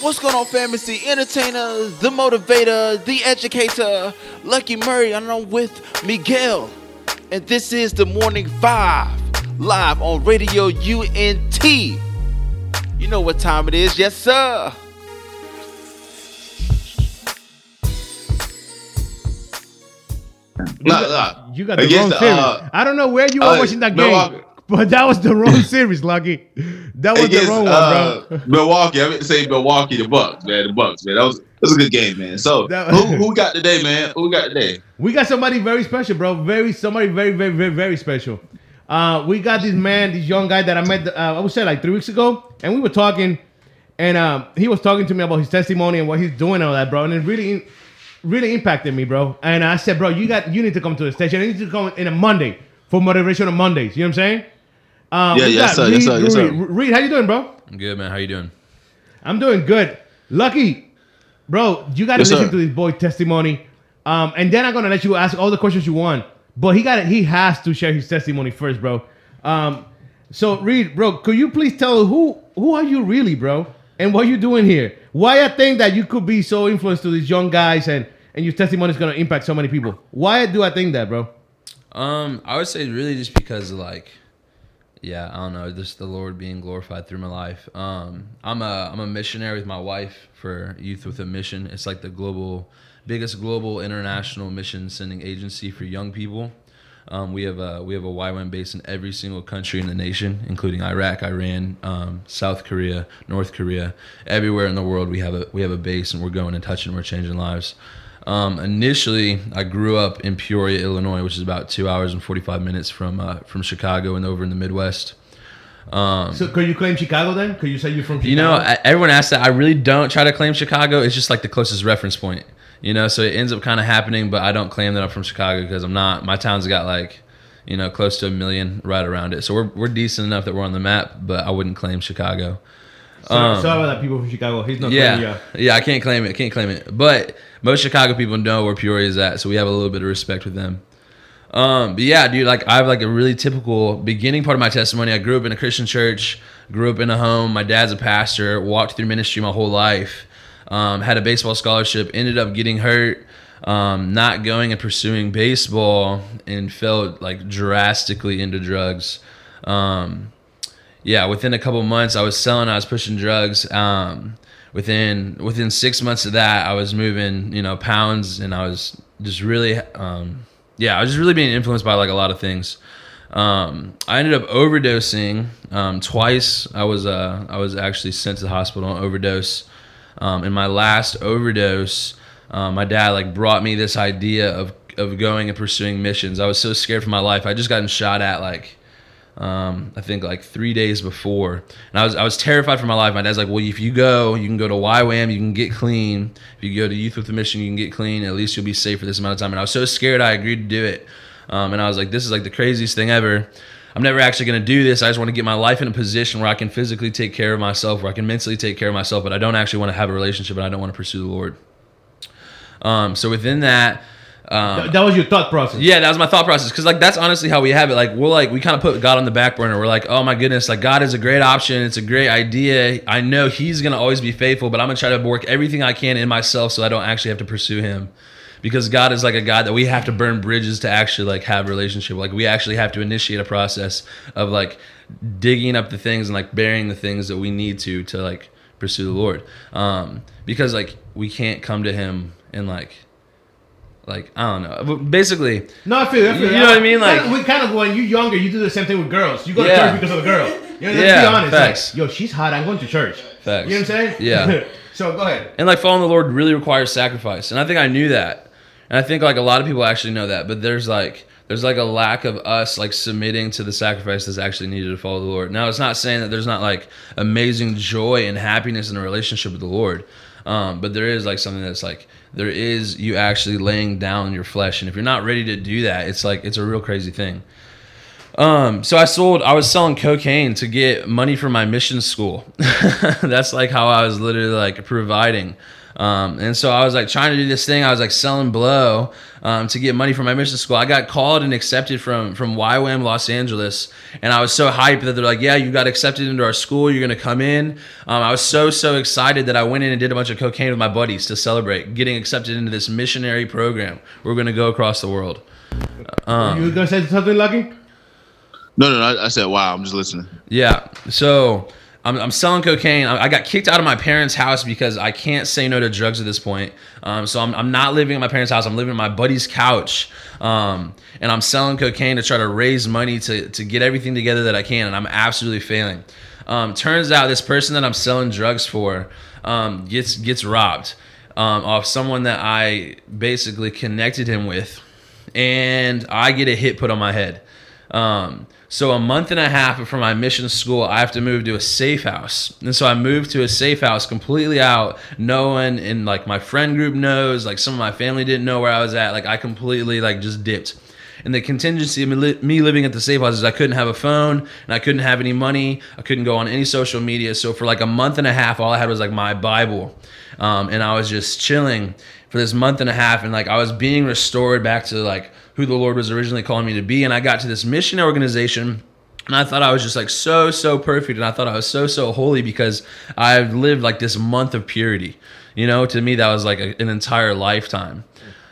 What's going on, fam? It's the entertainer, the motivator, the educator, Lucky Murray, and I'm with Miguel. And this is the Morning Vibes, live on Radio UNT. You know what time it is, yes, sir. You got, Nah, you got the Against wrong the, series. uh, I don't know where you are uh, watching that game, Milwaukee. But that was the wrong series, Lucky. That was against the wrong uh, one, bro. Milwaukee. I meant to say Milwaukee, the Bucks, man. The Bucks, man. That was that was a good game, man. So That- who who got today, man? Who got today? We got somebody very special, bro. Very somebody very very very very special. Uh, we got this man, this young guy that I met. Uh, I would say like three weeks ago, and we were talking, and um, he was talking to me about his testimony and what he's doing and all that, bro. And it really, really impacted me, bro. And I said, bro, you got you need to come to the station. You need to come in a Monday for motivational Mondays. You know what I'm saying? Um, Yeah, we yes, got sir, yes, sir, yes, sir. Reed. Reed, how you doing, bro? I'm good, man. How you doing? I'm doing good. Lucky, bro, you got to Yes, listen sir. to this boy testimony. Um, and then I'm gonna let you ask all the questions you want. But he got he has to share his testimony first, bro. Um, so Reed, bro, could you please tell who who are you really, bro? And what are you doing here? Why I think that you could be so influenced to these young guys and and your testimony is gonna impact so many people. Why do I think that, bro? Um, I would say really just because like, yeah, I don't know, just the Lord being glorified through my life. Um, I'm a I'm a missionary with my wife for Youth with a Mission. It's like the global, biggest global international mission sending agency for young people. Um, we have a we have a YWAM base in every single country in the nation, including Iraq, Iran, um, South Korea, North Korea, everywhere in the world. We have a we have a base, and we're going and touching, we're changing lives. Um, initially, I grew up in Peoria, Illinois, which is about two hours and forty five minutes from uh, from Chicago and over in the Midwest. So could you claim Chicago then? Could you say you're from Chicago? You know, I- everyone asks that. I really don't try to claim Chicago. It's just like the closest reference point. You know, so it ends up kind of happening, but I don't claim that I'm from Chicago because I'm not. My town's got like, you know, close to a million right around it. So we're we're decent enough that we're on the map, but I wouldn't claim Chicago. So, um, sorry about that, people from Chicago. He's not Yeah, yeah, I can't claim it. Can't claim it. But most Chicago people know where Peoria is at, so we have a little bit of respect with them. Um, but yeah, dude, like I have like a really typical beginning part of my testimony. I grew up in a Christian church, grew up in a home. My dad's a pastor, walked through ministry my whole life. Um, had a baseball scholarship, ended up getting hurt, um, not going and pursuing baseball, and fell like drastically into drugs. Um, yeah, within a couple months, I was selling, I was pushing drugs. Um, within within six months of that, I was moving, you know, pounds, and I was just really, um, yeah, I was just really being influenced by like a lot of things. Um, I ended up overdosing um, twice. I was uh, I was actually sent to the hospital on overdose. Um, in my last overdose, um, my dad like brought me this idea of of going and pursuing missions. I was so scared for my life. I just gotten shot at like um, I think like three days before, and I was I was terrified for my life. My dad's like, "Well, if you go, you can go to YWAM, you can get clean. If you go to Youth with a Mission, you can get clean. At least you'll be safe for this amount of time." And I was so scared, I agreed to do it. Um, and I was like, "This is like the craziest thing ever. I'm never actually going to do this. I just want to get my life in a position where I can physically take care of myself, where I can mentally take care of myself, but I don't actually want to have a relationship, and I don't want to pursue the Lord." Um, so within that. Um, Th- That was your thought process. yeah, that was my thought process because like that's honestly how we have it. Like we're like we kind of put God on the back burner. We're like, oh my goodness, like God is a great option. It's a great idea. I know He's gonna always be faithful, but I'm gonna try to work everything I can in myself so I don't actually have to pursue Him. Because God is like a God that we have to burn bridges to actually like have a relationship. Like we actually have to initiate a process of like digging up the things and like burying the things that we need to to like pursue the Lord. Um, because like we can't come to Him and like like I don't know. But basically, No, I feel you. I feel You know what I mean? Kind Like- of- we kind of when you're younger, you do the same thing with girls. You go to Yeah. church because of the girl. You know, let's Yeah, be honest. like, facts. Yo, she's hot. I'm going to church. Facts. You know what I'm saying? Yeah. so go ahead. and like following the Lord really requires sacrifice, and I think I knew that, and I think like a lot of people actually know that, but there's like there's like a lack of us like submitting to the sacrifice that's actually needed to follow the Lord. Now, it's not saying that there's not like amazing joy and happiness in a relationship with the Lord, um, but there is like something that's like there is you actually laying down your flesh, and if you're not ready to do that, it's like it's a real crazy thing. Um, so I sold, I was selling cocaine to get money for my mission school. That's like how I was literally like providing. Um, and so I was like trying to do this thing. I was like selling blow um, to get money for my mission school. I got called and accepted from from YWAM Los Angeles, and I was so hyped that they're like, "Yeah, you got accepted into our school. You're gonna come in." Um, I was so so excited that I went in and did a bunch of cocaine with my buddies to celebrate getting accepted into this missionary program. We're gonna go across the world. Um, you gonna say something, Lucky? No, no, no. I, I said, wow. I'm just listening. Yeah. So I'm, I'm selling cocaine. I, got kicked out of my parents' house because I can't say no to drugs at this point. Um, so I'm, I'm not living at my parents' house. I'm living at my buddy's couch. Um, and I'm selling cocaine to try to raise money to, to get everything together that I can. And I'm absolutely failing. Um, turns out this person that I'm selling drugs for um, gets gets robbed um, off someone that I basically connected him with, and I get a hit put on my head. Um, so a month and a half from my mission school, I have to move to a safe house, and so I moved to a safe house completely out. No one in like my friend group knows. Like some of my family didn't know where I was at. Like I completely like just dipped. And the contingency of me me living at the safe house is I couldn't have a phone and I couldn't have any money. I couldn't go on any social media. So for like a month and a half, all I had was like my Bible, um, and I was just chilling for this month and a half, and like I was being restored back to like who the Lord was originally calling me to be. And I got to this mission organization. And I thought I was just like so, so perfect. And I thought I was so, so holy because I've lived like this month of purity. You know, to me, that was like a, an entire lifetime.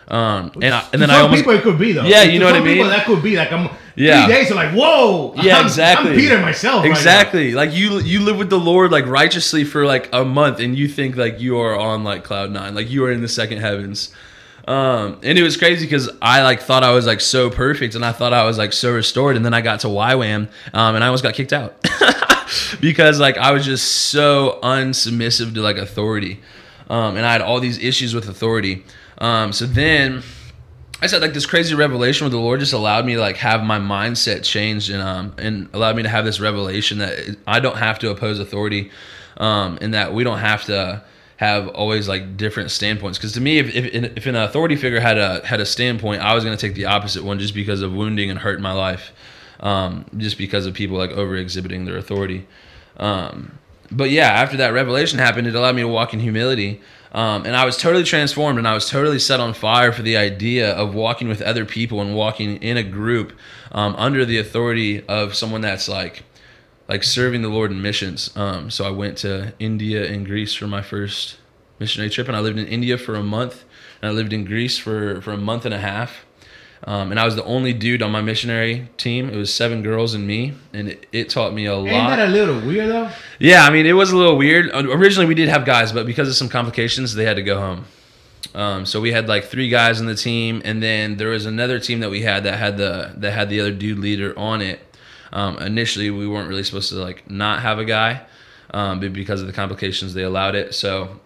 Um, and, I, and then I almost, people it could be though. Yeah, you know what I some people, mean? That could be like I'm. Yeah. Three days are like whoa. Yeah, I'm, exactly. I'm Peter myself. right. Exactly. like you you live with the Lord like righteously for like a month and you think like you are on like cloud 9. Like you are in the second heavens. Um and it was crazy cuz I like thought I was like so perfect and I thought I was like so restored and then I got to YWAM um and I almost got kicked out. because like I was just so unsubmissive to like authority. Um and I had all these issues with authority. Um so then I said like this crazy revelation where the Lord just allowed me to like have my mindset changed and um and allowed me to have this revelation that I don't have to oppose authority, um and that we don't have to have always like different standpoints because to me if, if if an authority figure had a had a standpoint I was gonna take the opposite one just because of wounding and hurt in my life, um just because of people like over exhibiting their authority, um but yeah after that revelation happened it allowed me to walk in humility. Um, and I was totally transformed and I was totally set on fire for the idea of walking with other people and walking in a group um, under the authority of someone that's like like serving the Lord in missions. Um, so I went to India and Greece for my first missionary trip and I lived in India for a month and I lived in Greece for, for a month and a half. Um, and I was the only dude on my missionary team. It was seven girls and me, and it, it taught me a Ain't lot. that a little weird though? Yeah, I mean, it was a little weird. Uh, Originally, we did have guys, but because of some complications, they had to go home. Um, so we had like three guys on the team, and then there was another team that we had that had the that had the other dude leader on it. Um, initially, we weren't really supposed to like not have a guy, um, but because of the complications, they allowed it. So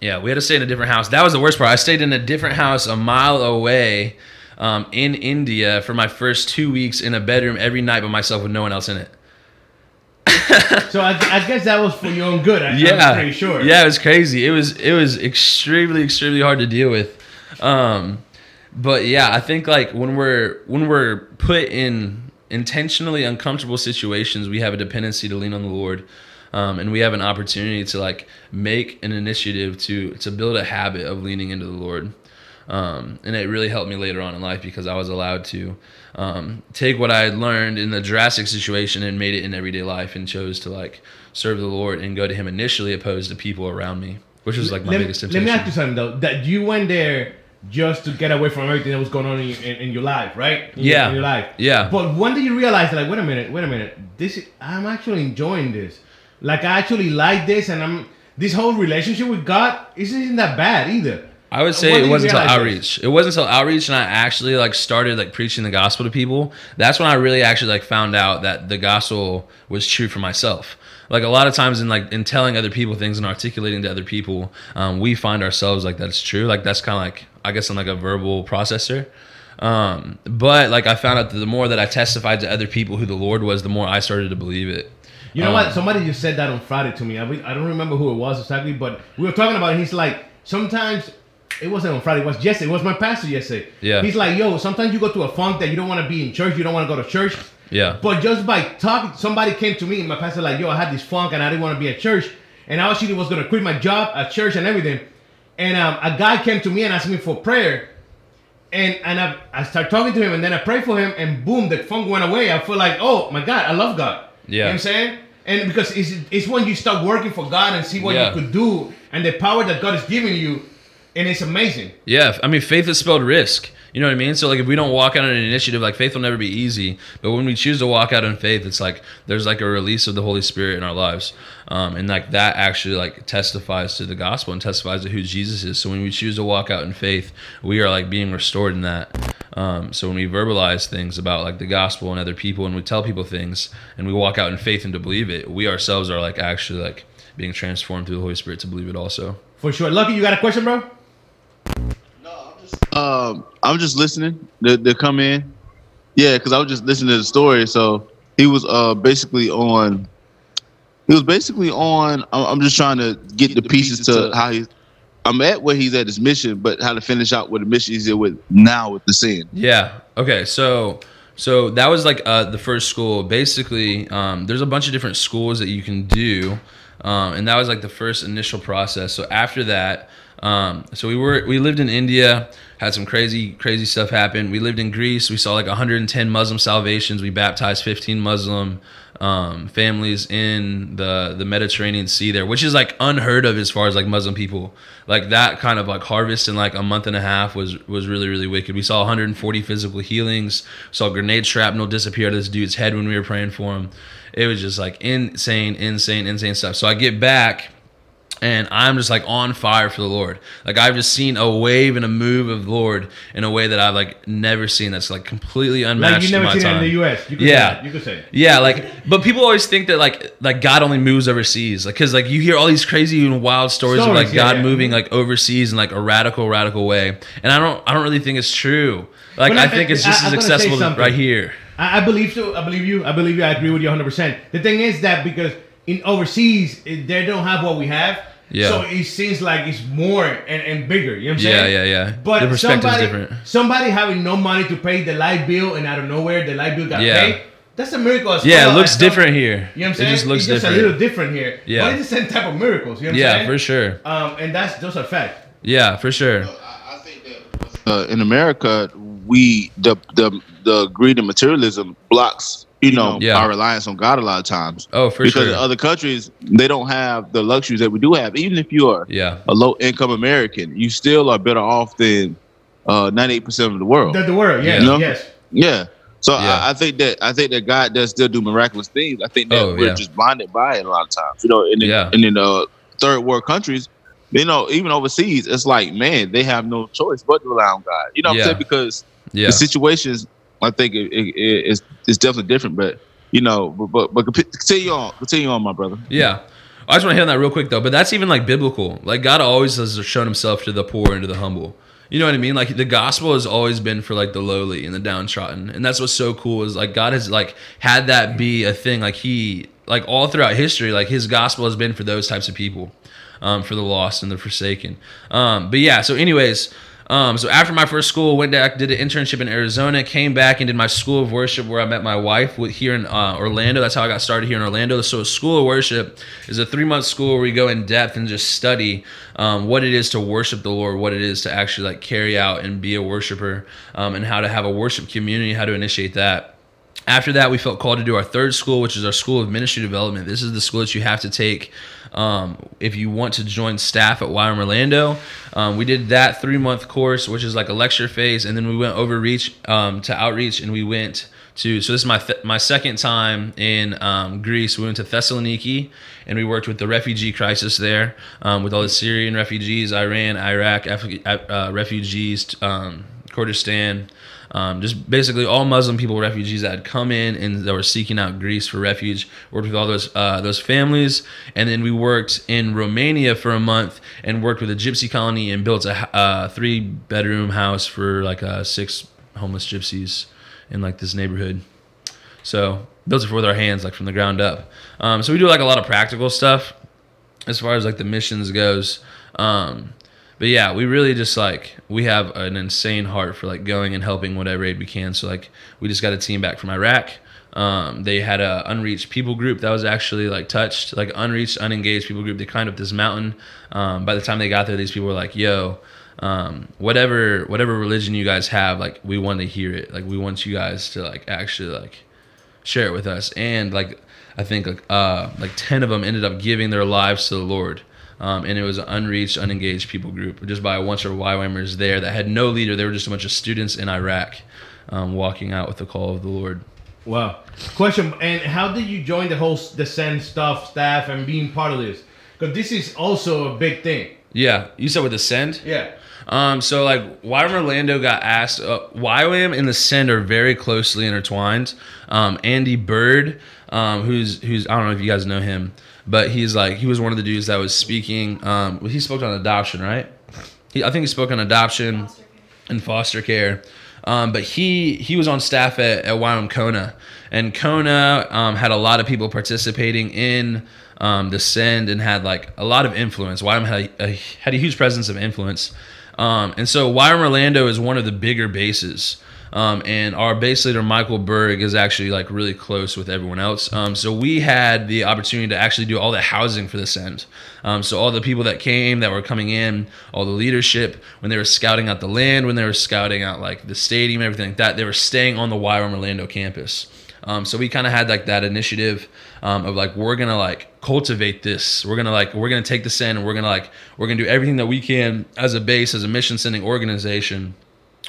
yeah, we had to stay in a different house. That was the worst part. I stayed in a different house a mile away um, in India for my first two weeks in a bedroom every night by myself with no one else in it. So I, I guess that was for your own good. I, yeah, I'm pretty sure. Yeah, it was crazy. It was it was extremely extremely hard to deal with. Um, but yeah, I think like when we're when we're put in intentionally uncomfortable situations, we have a dependency to lean on the Lord. Um, and we have an opportunity to like make an initiative to to build a habit of leaning into the Lord. Um, and it really helped me later on in life because I was allowed to um, take what I had learned in the drastic situation and made it in everyday life and chose to like serve the Lord and go to Him initially opposed to people around me, which was like my let, biggest let temptation. me ask you something though. That you went there just to get away from everything that was going on in, your- in, in your life, right? In your- Yeah. in your life. Yeah. But when did you realize, like, wait a minute, wait a minute, this is, I'm actually enjoying this. Like, I actually like this, and I'm this whole relationship with God isn't that bad either. I would say it wasn't until outreach. It wasn't until outreach and I actually like started like preaching the gospel to people. That's when I really actually like found out that the gospel was true for myself. Like a lot of times in like in telling other people things and articulating to other people, um, we find ourselves like that's true. Like that's kind of like I guess I'm like a verbal processor. Um, but like I found out that the more that I testified to other people who the Lord was, the more I started to believe it. You know Um, what? Somebody just said that on Friday to me. I, I don't remember who it was exactly, but we were talking about it. He's like, sometimes it wasn't on Friday. It was yesterday. It was my pastor yesterday. Yeah. He's like, yo, sometimes you go to a funk that you don't want to be in church. You don't want to go to church. Yeah. But just by talking, somebody came to me and my pastor like, yo, I had this funk and I didn't want to be at church, and I actually was gonna quit my job at church and everything. And um, a guy came to me and asked me for prayer, and and I, I started talking to him and then I prayed for him and boom, the funk went away. I feel like, oh my God, I love God. You know Yeah. what I'm saying? And because it's, it's when you start working for God and see what Yeah. you could do and the power that God is giving you, and it's amazing. Yeah, I mean, faith is spelled risk. You know what I mean? So like, if we don't walk out on an initiative, like faith will never be easy. But when we choose to walk out in faith, it's like there's like a release of the Holy Spirit in our lives, um, and like that actually like testifies to the gospel and testifies to who Jesus is. So when we choose to walk out in faith, we are like being restored in that. Um, so when we verbalize things about like the gospel and other people, and we tell people things, and we walk out in faith and to believe it, we ourselves are like actually like being transformed through the Holy Spirit to believe it also. For sure. Lucky, you got a question, bro? Um, I'm just listening to, to come in. Yeah, because I was just listening to the story. So he was uh basically on. He was basically on. I'm just trying to get the pieces to how he's. I'm at where he's at his mission, but how to finish out with the mission he's in with now with the sin. Yeah. Okay. So so that was like uh, the first school. Basically, um, there's a bunch of different schools that you can do, um, and that was like the first initial process. So after that, um, so we were we lived in India, had some crazy crazy stuff happen. We lived in Greece. We saw like 110 Muslim salvations. We baptized 15 Muslim um, families in the the Mediterranean Sea there, which is like unheard of as far as like Muslim people. Like that kind of like harvest in like a month and a half was was really really wicked. We saw 140 physical healings. Saw grenade shrapnel disappear out of this dude's head when we were praying for him. It was just like insane, insane, insane stuff. So I get back and I'm just like on fire for the Lord. Like I've just seen a wave and a move of the Lord in a way that I've like never seen. That's like completely unmatched Like you in never seen time. it in the U.S. You could Yeah. say you could say. it. Yeah, like, but people always think that like like God only moves overseas, like because like you hear all these crazy and wild stories, of like yeah, God yeah. moving like overseas in like a radical, radical way, and I don't I don't really think it's true. Like Well, I I- think it's just I'm as accessible right here. I, I believe so. I believe you. I believe you. I agree with you 100. percent The thing is that because in overseas eh, they don't have what we have, Yeah. so it seems like it's more and, and bigger. You know what I'm Yeah, saying? yeah, yeah. But the perspective's somebody, different. somebody having no money to pay the light bill and out of nowhere the light bill got Yeah. paid. That's a miracle as Yeah, well. it looks That's different here. You know what I'm saying? It just looks it's just different. a little different here. Yeah. But it's the same type of miracles. You know what I'm yeah, saying? for sure. Um, and that's those are facts. Yeah, for sure. I think that uh, in America, we the the the greed and materialism blocks you know Yeah. our reliance on God a lot of times. Oh, for because sure. in other countries they don't have the luxuries that we do have. Even if you are Yeah, a low income American, you still are better off than ninety eight percent of the world. The, the world, yes, Yeah. yes. yeah. So Yeah. I, I think that I think that God does still do miraculous things. I think that Oh, we're yeah. just blinded by it a lot of times. You know, and in, Yeah. and in uh, third world countries, you know, even overseas, it's like man, they have no choice but to rely on God. You know what Yeah. I'm saying? Because yeah, the situations, I think it, it, it, it's it's definitely different. But you know, but but, but continue on, continue on, my brother. yeah. I just want to hit on that real quick though, but that's even like biblical. Like God always has shown Himself to the poor and to the humble. You know what I mean? Like the gospel has always been for like the lowly and the downtrodden, and that's what's so cool is like God has like had that be a thing. Like He like all throughout history, like His gospel has been for those types of people, um, for the lost and the forsaken. Um, but yeah, so anyways. Um, so after my first school, went back, did an internship in Arizona, came back and did my school of worship where I met my wife with, here in uh, Orlando. That's how I got started here in Orlando. So a school of worship is a three month school where we go in depth and just study um, what it is to worship the Lord, what it is to actually like carry out and be a worshiper, um, and how to have a worship community, how to initiate that. After that, we felt called to do our third school, which is our School of Ministry Development. This is the school that you have to take um, if you want to join staff at YWAM Orlando. Um, we did that three month course, which is like a lecture phase, and then we went overreach um, to outreach, and we went to. So this is my th- my second time in um, Greece. We went to Thessaloniki, and we worked with the refugee crisis there, um, with all the Syrian refugees, Iran, Iraq, Af- uh, refugees, um, Kurdistan um, just basically all Muslim people, refugees that had come in and that were seeking out Greece for refuge. Worked with all those uh, those families, and then we worked in Romania for a month and worked with a gypsy colony and built a uh, three bedroom house for like uh, six homeless gypsies in like this neighborhood. So built it with our hands, like from the ground up. Um, so we do like a lot of practical stuff as far as like the missions goes. Um, but yeah, we really just like we have an insane heart for like going and helping whatever aid we can. So like we just got a team back from Iraq. Um, they had a unreached people group that was actually like touched, like unreached, unengaged people group. They climbed up this mountain. Um, by the time they got there, these people were like, "Yo, um, whatever, whatever religion you guys have, like we want to hear it. Like we want you guys to like actually like share it with us." And like I think like uh, like ten of them ended up giving their lives to the Lord. Um, and it was an unreached, unengaged people group, just by a bunch of YWAMers there that had no leader. They were just a bunch of students in Iraq um, walking out with the call of the Lord. Wow. Question: And how did you join the whole the Send stuff, staff, and being part of this? Because this is also a big thing. Yeah, you said with the send. Yeah. Um, so like YWAM Orlando got asked. Uh, YWAM and the Send are very closely intertwined. Um, Andy Byrd, um, who's who's I don't know if you guys know him, but he's like he was one of the dudes that was speaking. Um, he spoke on adoption, right? He, I think he spoke on adoption and foster care. Um, but he he was on staff at, at YWAM Kona, and Kona um, had a lot of people participating in um, the send and had like a lot of influence. YWAM had a, had a huge presence of influence, um, and so YWAM Orlando is one of the bigger bases. Um, and our base leader Michael Berg is actually like really close with everyone else. Um, so we had the opportunity to actually do all the housing for the send. Um, so all the people that came that were coming in, all the leadership when they were scouting out the land, when they were scouting out like the stadium, everything like that, they were staying on the YWAM Orlando campus. Um, so we kind of had like that initiative um, of like we're gonna like cultivate this. We're gonna like we're gonna take this in and we're gonna like we're gonna do everything that we can as a base, as a mission sending organization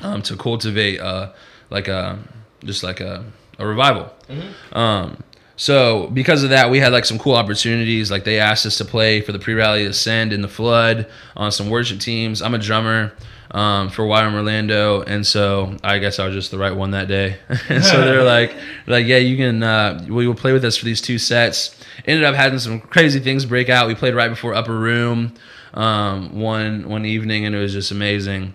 um, to cultivate uh, like a just like a, a revival. Um, so because of that, we had like some cool opportunities. Like they asked us to play for the pre-rally Ascend in the Flood on some worship teams. I'm a drummer um, for YWAM Orlando, and so I guess I was just the right one that day. and so they're like, like yeah, you can. Uh, we will play with us for these two sets. Ended up having some crazy things break out. We played right before Upper Room um, one one evening, and it was just amazing.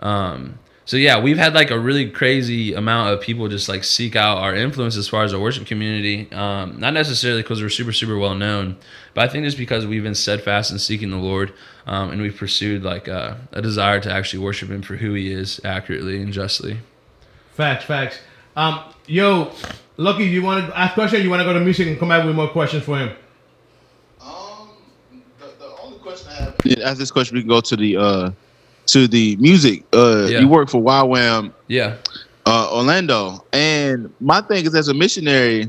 Um, so yeah, we've had like a really crazy amount of people just like seek out our influence as far as our worship community. Um, not necessarily because we're super super well known, but I think just because we've been steadfast in seeking the Lord, um, and we've pursued like uh, a desire to actually worship Him for who He is accurately and justly. Facts, facts. Um, yo, Lucky, you want to ask question? You want to go to music and come back with more questions for him? Um, the, the only question I have. After this question, we can go to the uh to the music. Uh, Yeah. you work for YWAM Yeah, uh, Orlando, and my thing is, as a missionary,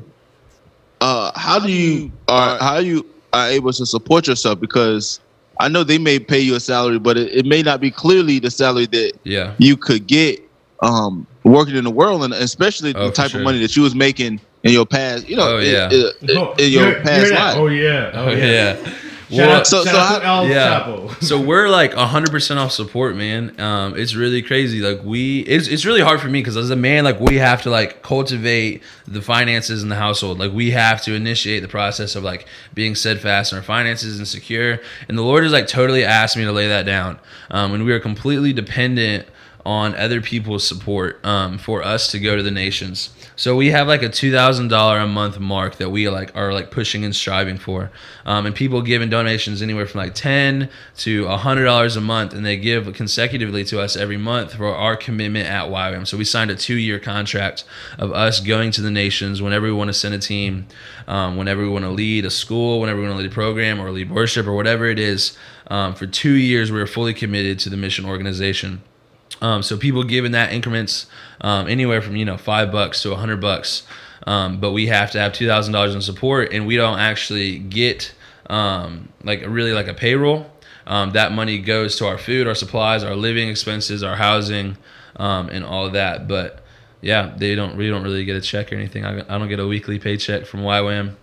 uh, how do you are how you are able to support yourself? Because I know they may pay you a salary, but it, it may not be clearly the salary that yeah, you could get um, working in the world, and especially Oh, the type sure. of money that you was making in your past. You know, Oh, in- yeah. in, in, Oh, in your heard- you past heard that? life. Oh yeah. Oh oh yeah. yeah. Shout Well, out, So- shout so out to El yeah. Chapo. so we're like 100% off support, man. Um, it's really crazy. Like we, it's, it's really hard for me because as a man, like we have to like cultivate the finances in the household. Like we have to initiate the process of like being steadfast in our finances and secure. And the Lord has like totally asked me to lay that down. Um, and we are completely dependent on other people's support um, for us to go to the nations. So we have like a two thousand dollar a month mark that we like are like pushing and striving for, um, and people giving donations anywhere from like ten to hundred dollars a month, and they give consecutively to us every month for our commitment at YWAM. So we signed a two year contract of us going to the nations whenever we want to send a team, um, whenever we want to lead a school, whenever we want to lead a program or lead worship or whatever it is. Um, for two years, we are fully committed to the mission organization. Um, so people giving that increments um, anywhere from you know five bucks to a hundred bucks, um, but we have to have two thousand dollars in support, and we don't actually get um, like really like a payroll. Um, that money goes to our food, our supplies, our living expenses, our housing, um, and all of that. But yeah, they don't we don't really get a check or anything. I, I don't get a weekly paycheck from YWAM.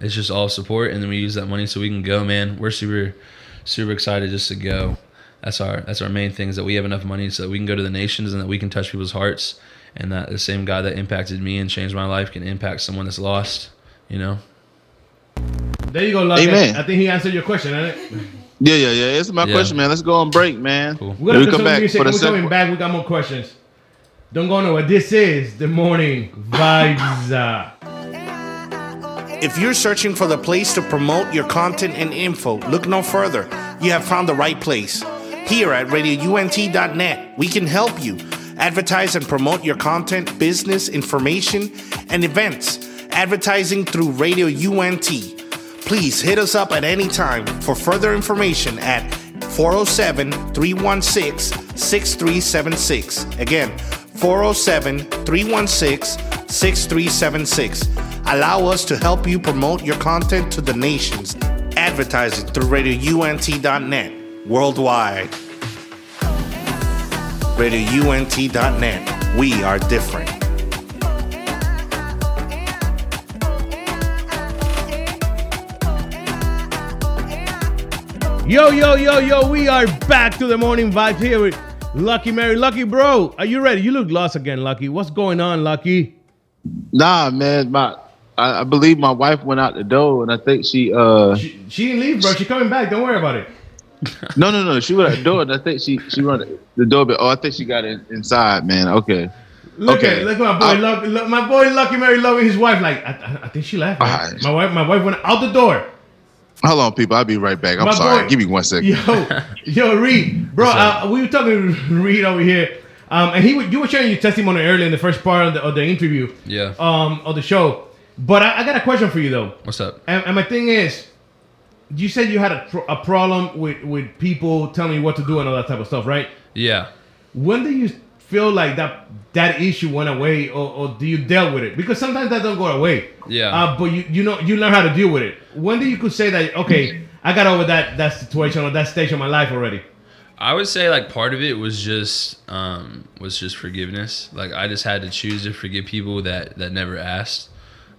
It's just all support, and then we use that money so we can go. Man, we're super super excited just to go that's our that's our main thing is that we have enough money so that we can go to the nations and that we can touch people's hearts and that the same God that impacted me and changed my life can impact someone that's lost you know There you go, Lucky. Amen. I think he answered your question, ain't it? Yeah, yeah, yeah. It's my Yeah. question, man. Let's go on break, man. Cool. We're gonna we come back music. for the We're coming back. We got more questions. Don't go nowhere. This is the morning vibes. If you're searching for the place to promote your content and info, look no further. You have found the right place. Here at RadioUNT.net, we can help you advertise and promote your content, business, information, and events, advertising through Radio UNT. Please hit us up at any time for further information at 407 316 6376. Again, 407 316 6376. Allow us to help you promote your content to the nations. Advertising through RadioUNT.net worldwide. RadioUNT.net. We are different. Yo, yo, yo, yo, we are back to the morning vibes here with Lucky Mary. Lucky, bro, are you ready? You look lost again, Lucky. What's going on, Lucky? Nah, man, my I, I believe my wife went out the door, and I think she uh She, she didn't leave, bro. She coming back. Don't worry about it. no no no she went out the door, and I think she she run the doorbell. Oh, I think she got in, inside, man. Okay, Look Okay. at look at my boy, Lucky, look, my boy Lucky Mary loving his wife. Like I, I, I think she left. man. Alright. My wife, my wife went out the door. hold on, people. I'll be right back. I'm My sorry. boy- Give me one second. Yo, yo, Reed, bro. Uh, we were talking to Reed over here, um, and he, wa- you were sharing your testimony earlier in the first part of the, of the interview, Yeah. um, of the show. But I, I got a question for you though, What's up? and, and my thing is, you said you had a, a problem with with people telling you what to do and all that type of stuff, right? Yeah. When do you feel like that that issue went away, or, or do you deal with it? Because sometimes that don't go away. Yeah. Uh, but you you know you learn how to deal with it. When do you could say that okay, I got over that that situation or that stage of my life already? I would say like part of it was just um was just forgiveness. Like I just had to choose to forgive people that that never asked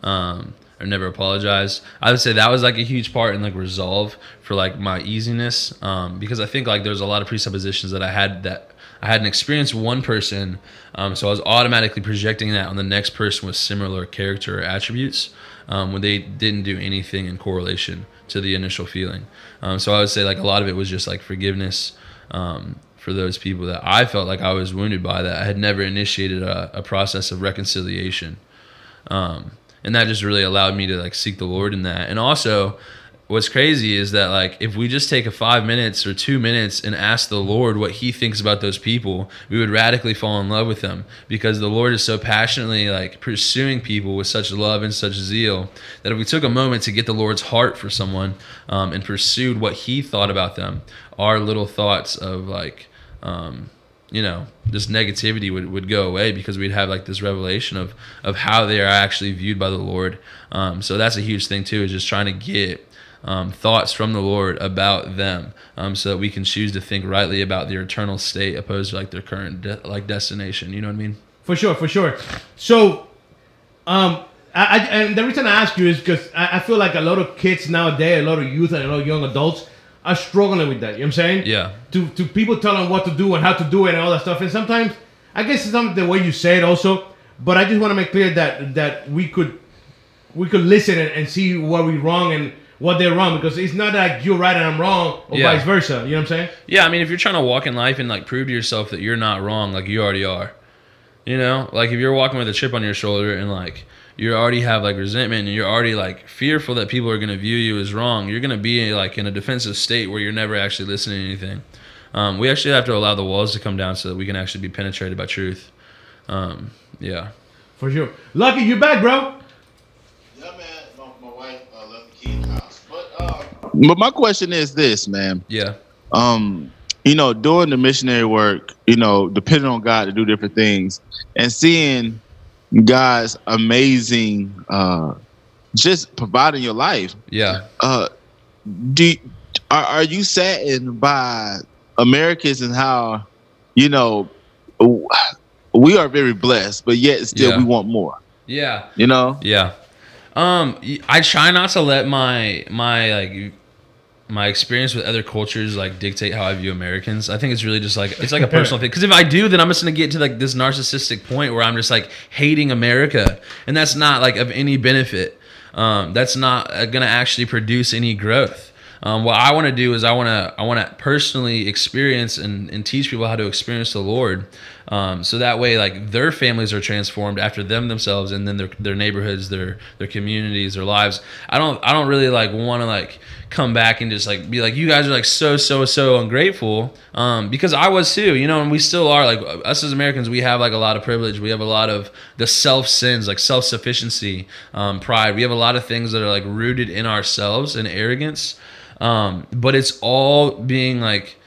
um or never apologized. I would say that was like a huge part in like resolve for like my easiness um because I think like there's a lot of presuppositions that I had that I hadn't experienced one person um so I was automatically projecting that on the next person with similar character or attributes um when they didn't do anything in correlation to the initial feeling. Um so I would say like a lot of it was just like forgiveness um, for those people that I felt like I was wounded by that I had never initiated a, a process of reconciliation. Um, and that just really allowed me to like seek the Lord in that. And also, what's crazy is that like if we just take a five minutes or two minutes and ask the Lord what He thinks about those people, we would radically fall in love with them because the Lord is so passionately like pursuing people with such love and such zeal that if we took a moment to get the Lord's heart for someone um, and pursued what He thought about them, our little thoughts of like um, you know this negativity would, would go away because we'd have like this revelation of of how they are actually viewed by the lord. Um, so that's a huge thing too is just trying to get um, thoughts from the lord about them um, so that we can choose to think rightly about their eternal state opposed to like their current de- like destination. You know what i mean? For sure, for sure. So, um, I, I and the reason I ask you is because I, I feel like a lot of kids nowadays, a lot of youth and a lot of young adults are struggling with that. You know what I'm saying? Yeah. To to people tell them what to do and how to do it and all that stuff. And sometimes I guess it's not the way you say it also. But I just want to make clear that that we could we could listen and, and see what we wrong and what they're wrong because it's not like you're right and I'm wrong or Yeah. vice versa. You know what I'm saying? Yeah, I mean, if you're trying to walk in life and like prove to yourself that you're not wrong, like you already are. You know, like if you're walking with a chip on your shoulder and like you already have like resentment and you're already like fearful that people are going to view you as wrong, you're going to be like in a defensive state where you're never actually listening to anything. Um, we actually have to allow the walls to come down so that we can actually be penetrated by truth. Um, yeah. For sure. Lucky, you back, bro. Yeah, man. My, my wife uh, left the key in the house. But, uh, but my question is this, man. Yeah. Um, you know, doing the missionary work, you know, depending on God to do different things, and seeing God's amazing, uh, just providing your life. Yeah. Uh, do are, are you saddened by Americans and how, you know, we are very blessed, but yet still Yeah. we want more. Yeah. You know. Yeah. Um, I try not to let my my like my experience with other cultures like dictate how I view Americans. I think it's really just like it's like a personal thing. Because if I do, then I'm just gonna get to like this narcissistic point where I'm just like hating America, and that's not like of any benefit. Um, that's not uh, gonna actually produce any growth. Um, what I want to do is I want to I want to personally experience and, and teach people how to experience the Lord. Um, so that way, like their families are transformed after them themselves, and then their their neighborhoods, their their communities, their lives. I don't I don't really like want to like come back and just like be like you guys are like so so so ungrateful um, because I was too, you know, and we still are. Like us as Americans, we have like a lot of privilege. We have a lot of the self sins, like self sufficiency, um, pride. We have a lot of things that are like rooted in ourselves and arrogance. Um, but it's all being like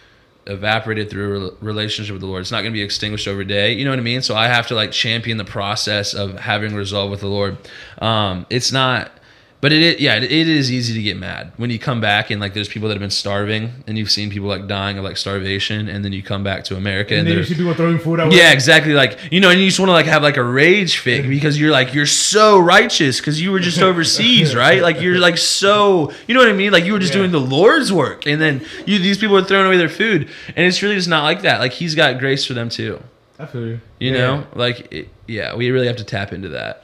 evaporated through a relationship with the Lord. It's not going to be extinguished over day. You know what I mean? So I have to like champion the process of having resolve with the Lord. Um, it's not but it, is, yeah, it, is easy to get mad when you come back and like there's people that have been starving and you've seen people like dying of like starvation and then you come back to America And and, then you see people throwing food away. yeah, exactly. Like you know, and you just want to like have like a rage fit because you're like you're so righteous because you were just overseas, right? Like you're like so, you know what I mean? Like you were just Yeah. doing the Lord's work, and then you these people are throwing away their food, and it's really just not like that. Like He's got grace for them too. I feel you. You Yeah. know, like it, yeah, we really have to tap into that.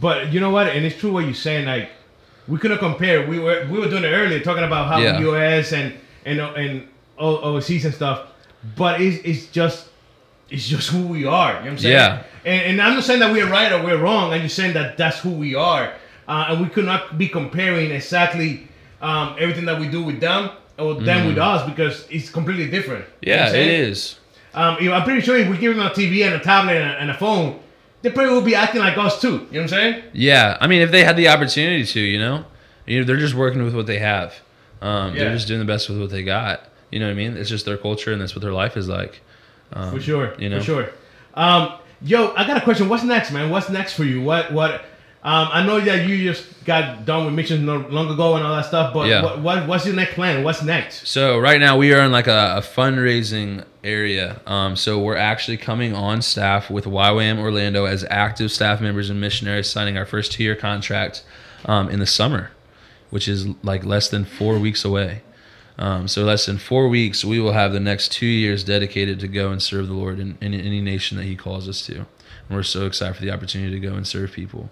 But you know what? And it's true what you're saying. Like we couldn't compare. We were we were doing it earlier, talking about how Yeah. the U.S. and and and overseas and stuff. But it's it's just it's just who we are. You know what I'm saying? Yeah. And, and I'm not saying that we're right or we're wrong. I'm just saying that that's who we are, uh, and we could not be comparing exactly um, everything that we do with them or them with us because it's completely different. You know Mm. Yeah, it is. Um, you know, I'm pretty sure if we give them a TV and a tablet and a, and a phone, they probably will be acting like us too. You know what I'm saying? Yeah, I mean, if they had the opportunity to, you know, you know, they're just working with what they have. Um, Yeah. They're just doing the best with what they got. You know what I mean? It's just their culture, and that's what their life is like. Um, For sure. you know? For sure. Um, yo, I got a question. What's next, man? What's next for you? What what? Um, I know that you just got done with missions no long ago and all that stuff, but Yeah. what, what what's your next plan? What's next? So right now we are in like a, a fundraising area. Um, so we're actually coming on staff with YWAM Orlando as active staff members and missionaries, signing our first two-year contract um, in the summer, which is like less than four weeks away. Um, so less than four weeks, we will have the next two years dedicated to go and serve the Lord in, in any nation that He calls us to. And we're so excited for the opportunity to go and serve people,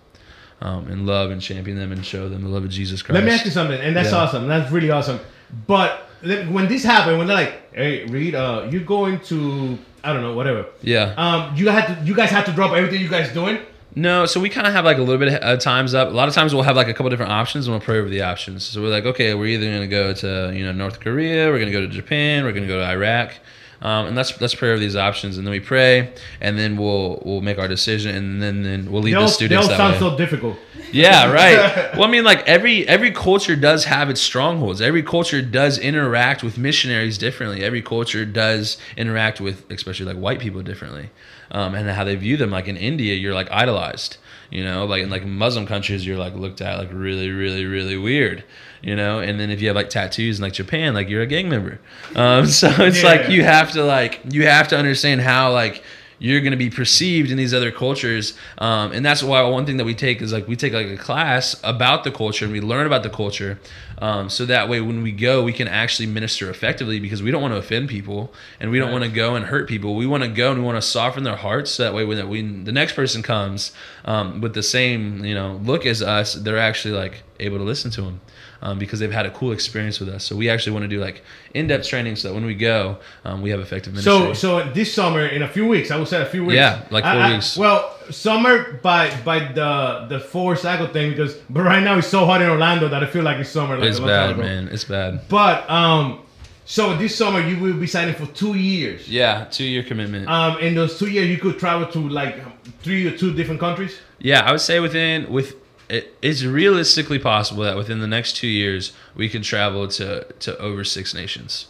um, and love and champion them and show them the love of Jesus Christ. Let me ask you something, and that's Yeah. awesome. That's really awesome. But when this happened, when they're like, "Hey, Reed, uh, you're going to I don't know, whatever," Yeah. um, you had to, you guys have to drop everything you guys doing. No, so we kind of have like a little bit of uh, times up. A lot of times we'll have like a couple different options and we'll pray over the options. So we're like, okay, we're either going to go to you know North Korea, we're going to go to Japan, we're going to go to Iraq, um, and let's let's pray over these options. And then we pray, and then we'll we'll make our decision, and then then we'll lead They all, the they students all that sound way. so difficult. Yeah, right. well, I mean, like every every culture does have its strongholds. Every culture does interact with missionaries differently. Every culture does interact with, especially like white people, differently, um, and how they view them. Like in India, you're like idolized. You know, like in like Muslim countries, you're like looked at like really, really, really weird. You know, and then if you have like tattoos in like Japan, like you're a gang member. Um, so it's Yeah. like you have to like you have to understand how like you're going to be perceived in these other cultures um, and that's why one thing that we take is like we take like a class about the culture and we learn about the culture um, so that way when we go we can actually minister effectively because we don't want to offend people and we don't Right. want to go and hurt people we want to go and we want to soften their hearts so that way when, when the next person comes um, with the same you know look as us they're actually like able to listen to them um, because they've had a cool experience with us so we actually want to do like in-depth training so that when we go um, we have effective ministry So, so this summer, in a few weeks, I would say a few weeks. Yeah, like four I- I- weeks. Well, summer by by the the four cycle thing because, but right now it's so hot in Orlando that I feel like it's summer. Like It's a long time bad, man. It's bad. But um, so this summer you will be signing for two years. Yeah, two year commitment. Um, in those two years you could travel to like three or two different countries. yeah, I would say within with it, it's realistically possible that within the next two years we could travel to to over six nations.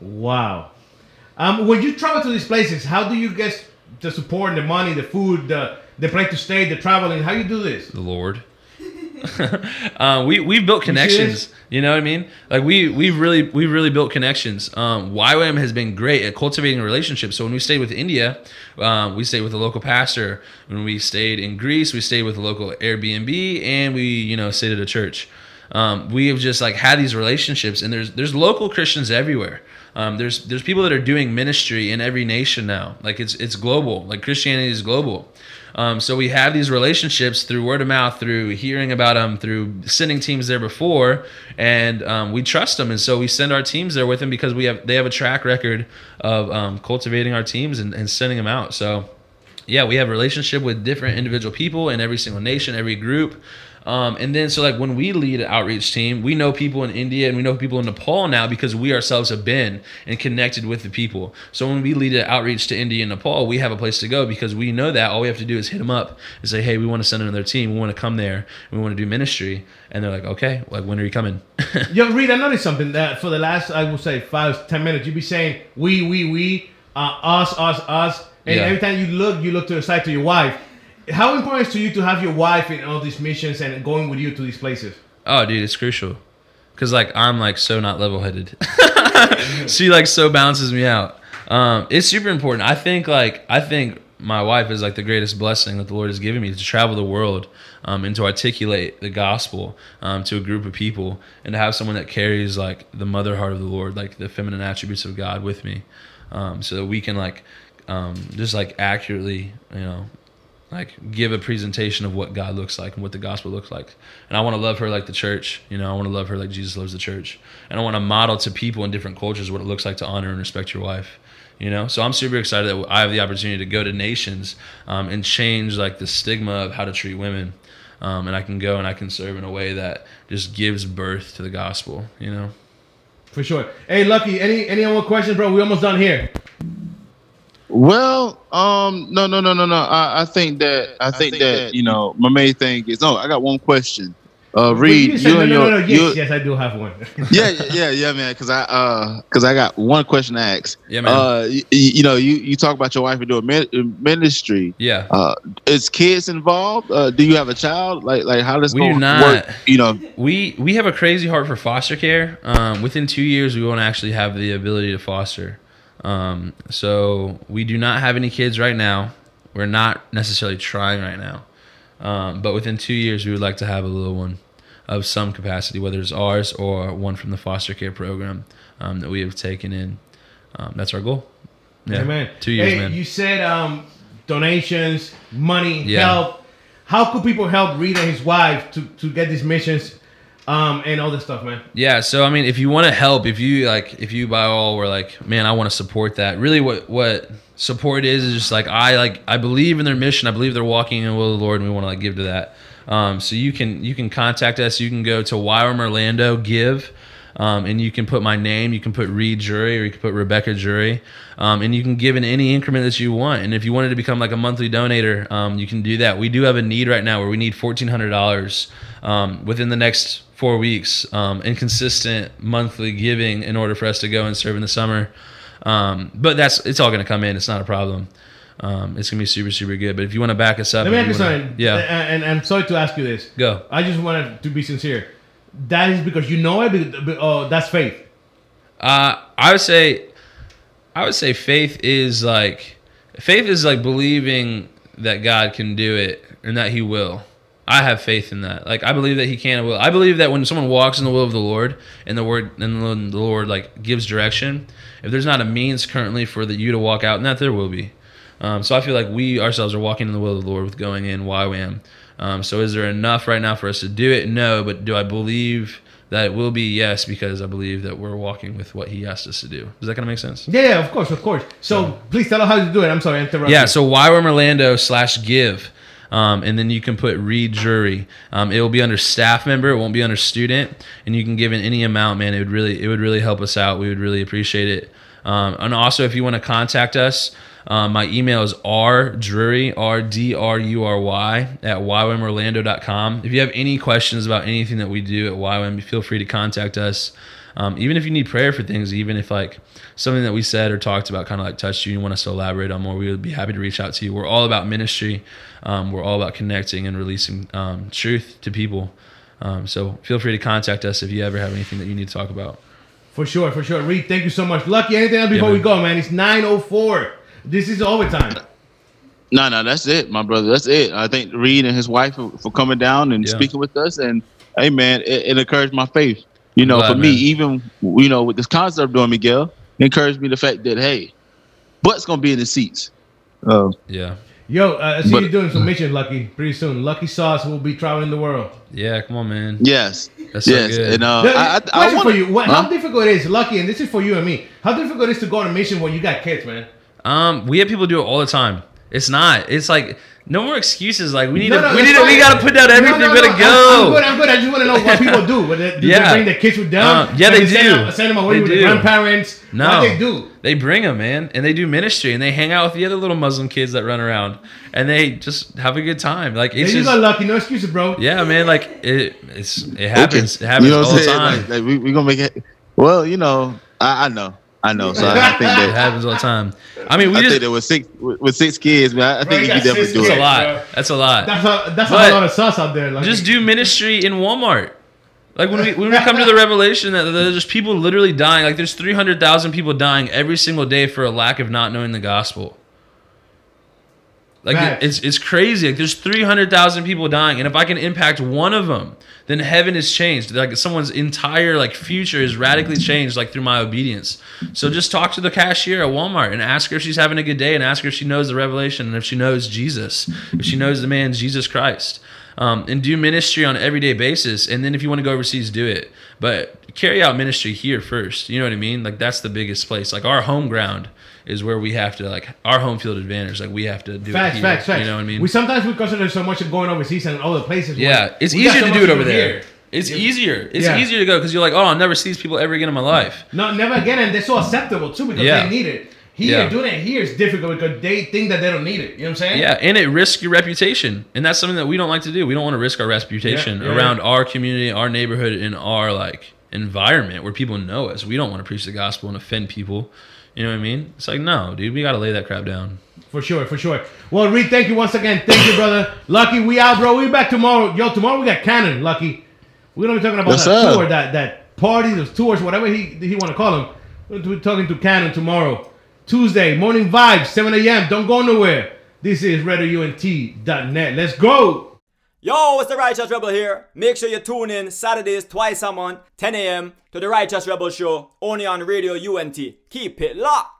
Wow. Um, when you travel to these places, how do you get the support, the money, the food, the the place to stay, the traveling? How you do this? The Lord. Uh, we we've built connections. You know what I mean? Like we we've really we've really built connections. Um, YWAM has been great at cultivating relationships. So when we stayed with India, um, we stayed with a local pastor. When we stayed in Greece, we stayed with a local Airbnb, and we you know stayed at a church. Um, we have just like had these relationships, and there's there's local Christians everywhere. Um, there's there's people that are doing ministry in every nation now. Like it's it's global. Like Christianity is global. Um, so we have these relationships through word of mouth, through hearing about them, through sending teams there before, and um, we trust them, and so we send our teams there with them because we have they have a track record of um, cultivating our teams and, and sending them out. So yeah, we have a relationship with different individual people in every single nation, every group. Um, and then, so like when we lead an outreach team, we know people in India and we know people in Nepal now because we ourselves have been and connected with the people. So when we lead an outreach to India and Nepal, we have a place to go because we know that all we have to do is hit them up and say, hey, we want to send another team. We want to come there. We want to do ministry. And they're like, okay, like when are you coming? Yo, Reed, I noticed something that for the last, I will say, five, ten minutes, you'd be saying, we, we, we, uh, us, us, us. And Yeah. every time you look, you look to the side to your wife. How important is to you to have your wife in all these missions and going with you to these places? Oh, dude, it's crucial. Cause like I'm like so not level headed. she like so balances me out. Um, it's super important. I think like I think my wife is like the greatest blessing that the Lord has given me to travel the world um, and to articulate the gospel um, to a group of people and to have someone that carries like the mother heart of the Lord, like the feminine attributes of God with me, um, so that we can like um, just like accurately, you know, like give a presentation of what God looks like and what the gospel looks like. And I want to love her like the church, you know, I want to love her like Jesus loves the church. And I want to model to people in different cultures what it looks like to honor and respect your wife. You know, so I'm super excited that I have the opportunity to go to nations um, and change like the stigma of how to treat women. Um, and I can go and I can serve in a way that just gives birth to the gospel. You know. For sure. Hey, Lucky, any any more questions, bro? We almost done here. Well, um, no, no, no, no, no. I, I think that I think that you know my main thing is. Oh, I got one question. Uh, Reed, can say, you no, and no, your, no, no, you- yes, yes, I do have one. yeah, yeah, yeah, yeah, man. Because I, uh, because I got one question to ask. Yeah, man. Uh, you, you know, you you talk about your wife and doing min- ministry. Yeah. Uh, is kids involved? Uh, do you have a child? Like, like how does We do not. work? You know, we we have a crazy heart for foster care. Um, within two years, we want to actually have the ability to foster. Um, so we do not have any kids right now. We're not necessarily trying right now, um, but within two years, we would like to have a little one of some capacity, whether it's ours or one from the foster care program um, that we have taken in. Um, that's our goal. Yeah, Amen. Two years, hey, man. You said um, donations, money, Yeah. help. How could people help Reed and his wife to, to get these missions um, and all this stuff, man? Yeah, so I mean, if you want to help, if you like, if you by all were like, man, I want to support that. Really, what what support is is just like I like I believe in their mission. I believe they're walking in the will of the Lord, and we want to like give to that. Um, so you can you can contact us. You can go to YWAM Orlando Give. Um, and you can put my name, you can put Reed Drury, or you can put Rebecca Drury, um, and you can give in any increment that you want. And if you wanted to become like a monthly donator, um, you can do that. We do have a need right now where we need fourteen hundred dollars um, within the next four weeks, um, consistent monthly giving in order for us to go and serve in the summer. Um, but that's it's all going to come in. It's not a problem. Um, it's gonna be super super good. But if you want to back us up, Let me ask you something. Yeah, And, and I'm sorry to ask you this. go. I just wanted to be sincere. That is because you know it. Be- oh, that's faith. Uh, I would say, I would say faith is like, faith is like believing that God can do it and that He will. I have faith in that. Like I believe that He can and will. I believe that when someone walks in the will of the Lord and the word and the Lord like gives direction, if there's not a means currently for the, you to walk out in that, there will be. Um, so I feel like we ourselves are walking in the will of the Lord with going in YWAM. Um, so is there enough right now for us to do it? No, but do I believe that it will be? Yes, because I believe that we're walking with what He asked us to do. Is that gonna make sense? Yeah, yeah, of course, of course. So please tell us how to do it. I'm sorry, I interrupted. Yeah, so YWAM Orlando slash give. Um, and then you can put Reed Drury. Um, it will be under staff member. It won't be under student. And you can give in any amount, man. It would really, it would really help us out. We would really appreciate it. Um, and also, if you want to contact us, um, my email is rdrury, R D R U R Y, at ywamorlando.com. If you have any questions about anything that we do at YWAM, feel free to contact us. Um, even if you need prayer for things, even if like something that we said or talked about kind of like touched you, and you want us to elaborate on more, we would be happy to reach out to you. We're all about ministry. Um, we're all about connecting and releasing um, truth to people. Um, so feel free to contact us if you ever have anything that you need to talk about. For sure, for sure. Reed, thank you so much. Lucky, anything else before man. we go, man? It's 9.04. This is overtime. no, no, that's it, my brother. That's it. I thank Reed and his wife for, for coming down and Yeah. speaking with us. And hey, man, it, it encouraged my faith. You know, Glad, for me, even you know, with this concept of doing Miguel, encouraged me the fact that hey, butt's gonna be in the seats. Uh, Yeah. Yo, uh, I see But- you doing some mission, Lucky, pretty soon. Lucky Sauce will be traveling the world. Yeah, come on, man. Yes. That's so yes. good. And uh, The- I, I, I question wanna, for you: what, Huh? How difficult it is, Lucky, and this is for you and me. How difficult it is to go on a mission when you got kids, man? Um, we have people do it all the time. It's not. It's like no more excuses. Like we need No, to. no, we need to. We gotta put down everything. No, no, we gotta no, go. I'm, I'm good. I'm good. I just want to know what people do. What they, do Yeah. they bring their kids with them? Uh, yeah, Like, they send do. Them, send them away They with do. the grandparents. No, What they do? They bring them, man, and they do ministry, and they hang out with the other little Muslim kids that run around, and they just have a good time. Like There it's you just, go, Lucky. No excuses, bro. yeah, man. Like it, it's it happens. Okay. It happens You know what all I'm the saying? time. Like, like, we we gonna make it. Well, you know, I, I know, I know. So I, I think it that happens all the time. I mean, we I just think that with six with, with six kids, man, I, I think you you got can definitely six do that's a lot. That's a lot. That's a that's But- a lot of sauce out there. Lucky. just do ministry in Walmart. Like when we when we come to the revelation that there's just people literally dying. Like there's 300,000 people dying every single day for a lack of not knowing the gospel. Like it's it's crazy. Like there's 300,000 people dying, and if I can impact one of them, then heaven is changed. Like someone's entire like future is radically changed like through my obedience. So just talk to the cashier at Walmart and ask her if she's having a good day, and ask her if she knows the revelation and if she knows Jesus, if she knows the man Jesus Christ. Um, and do ministry on an everyday basis, and then if you want to go overseas, do it. But carry out ministry here first. You know what I mean? Like that's the biggest place. Like our home ground is where we have to like our home field advantage. Like we have to do Facts, it here. facts, facts. You know what I mean? We sometimes we consider so much of going overseas and all the places. yeah, it's easier so to do it over there. here. It's easier. It's Yeah. easier to go because you're like, oh, I'll never see these people ever again in my life. No, never again, and they're so acceptable too because Yeah. they need it. Here, doing it here is difficult because they think that they don't need it. You know what I'm saying? Yeah, and it risks your reputation, and that's something that we don't like to do. We don't want to risk our reputation around our community, our neighborhood, and our like environment where people know us. We don't want to preach the gospel and offend people. You know what I mean? It's like, no, dude, we got to lay that crap down. For sure, for sure. Well, Reed, thank you once again. Thank you, brother. Lucky, we out, bro. We back tomorrow. Yo, tomorrow we got Cannon, Lucky. We're gonna be talking about Yes, that sir. tour, that that party, those tours, whatever he he want to call them. We're gonna be talking to Cannon tomorrow. Tuesday, morning vibes, 7 a.m. Don't go nowhere. This is RadioUNT.net. Let's go. Yo, it's the Righteous Rebel here. Make sure you tune in Saturdays twice a month, 10 a.m. to the Righteous Rebel Show, only on Radio UNT. Keep it locked.